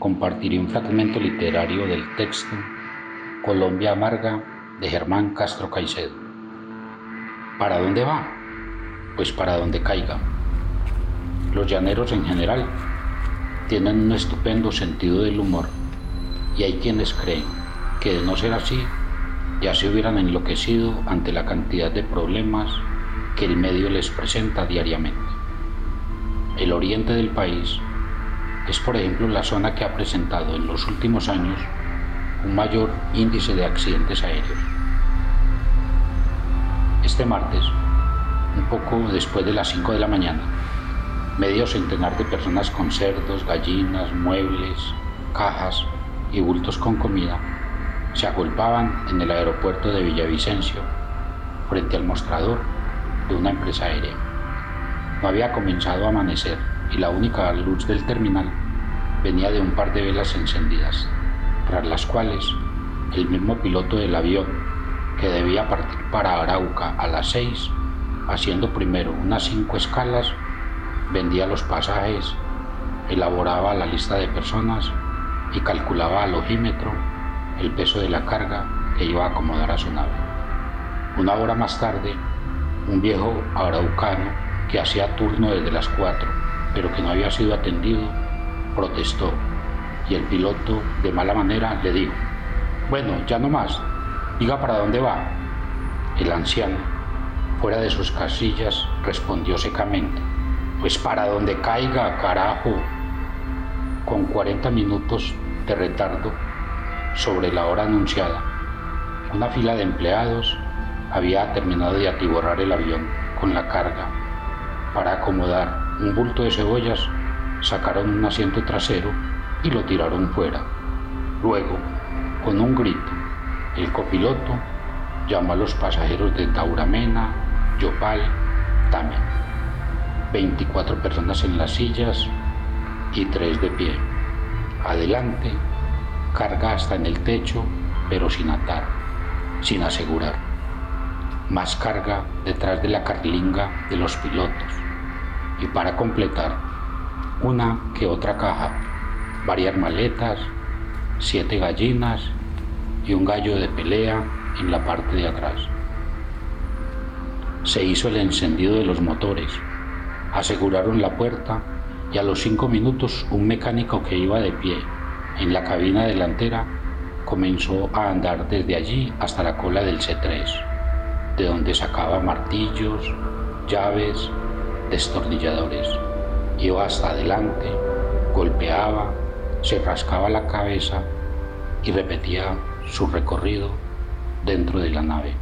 compartiré un fragmento literario del texto Colombia Amarga de Germán Castro Caicedo. ¿Para dónde va? Pues para donde caiga. Los llaneros en general tienen un estupendo sentido del humor y hay quienes creen que de no ser así ya se hubieran enloquecido ante la cantidad de problemas que el medio les presenta diariamente. El oriente del país es, por ejemplo, la zona que ha presentado en los últimos años un mayor índice de accidentes aéreos. Este martes, un poco después de las 5 de la mañana, medio centenar de personas con cerdos, gallinas, muebles, cajas y bultos con comida se agolpaban en el aeropuerto de Villavicencio frente al mostrador de una empresa aérea. No había comenzado a amanecer y la única luz del terminal venía de un par de velas encendidas, tras las cuales el mismo piloto del avión, que debía partir para Arauca a las seis, haciendo primero unas cinco escalas, vendía los pasajes, elaboraba la lista de personas y calculaba al ojímetro el peso de la carga que iba a acomodar a su nave. Una hora más tarde, un viejo araucano que hacía turno desde las cuatro, pero que no había sido atendido, protestó y el piloto de mala manera le dijo, bueno, ya no más, diga para dónde va. El anciano, fuera de sus casillas, respondió secamente, pues para donde caiga, carajo. Con 40 minutos de retardo sobre la hora anunciada, una fila de empleados había terminado de atiborrar el avión con la carga. Para acomodar un bulto de cebollas, sacaron un asiento trasero y lo tiraron fuera. Luego, con un grito, el copiloto llamó a los pasajeros de Tauramena, Yopal, Tame. 24 personas en las sillas y tres de pie. Adelante, carga hasta en el techo, pero sin atar, sin asegurar. Más carga detrás de la carlinga de los pilotos. Y para completar, una que otra caja, varias maletas, siete gallinas y un gallo de pelea en la parte de atrás. Se hizo el encendido de los motores, aseguraron la puerta y a los cinco minutos un mecánico que iba de pie en la cabina delantera comenzó a andar desde allí hasta la cola del C3, de donde sacaba martillos, llaves, destornilladores. Iba hasta adelante, golpeaba, se rascaba la cabeza y repetía su recorrido dentro de la nave.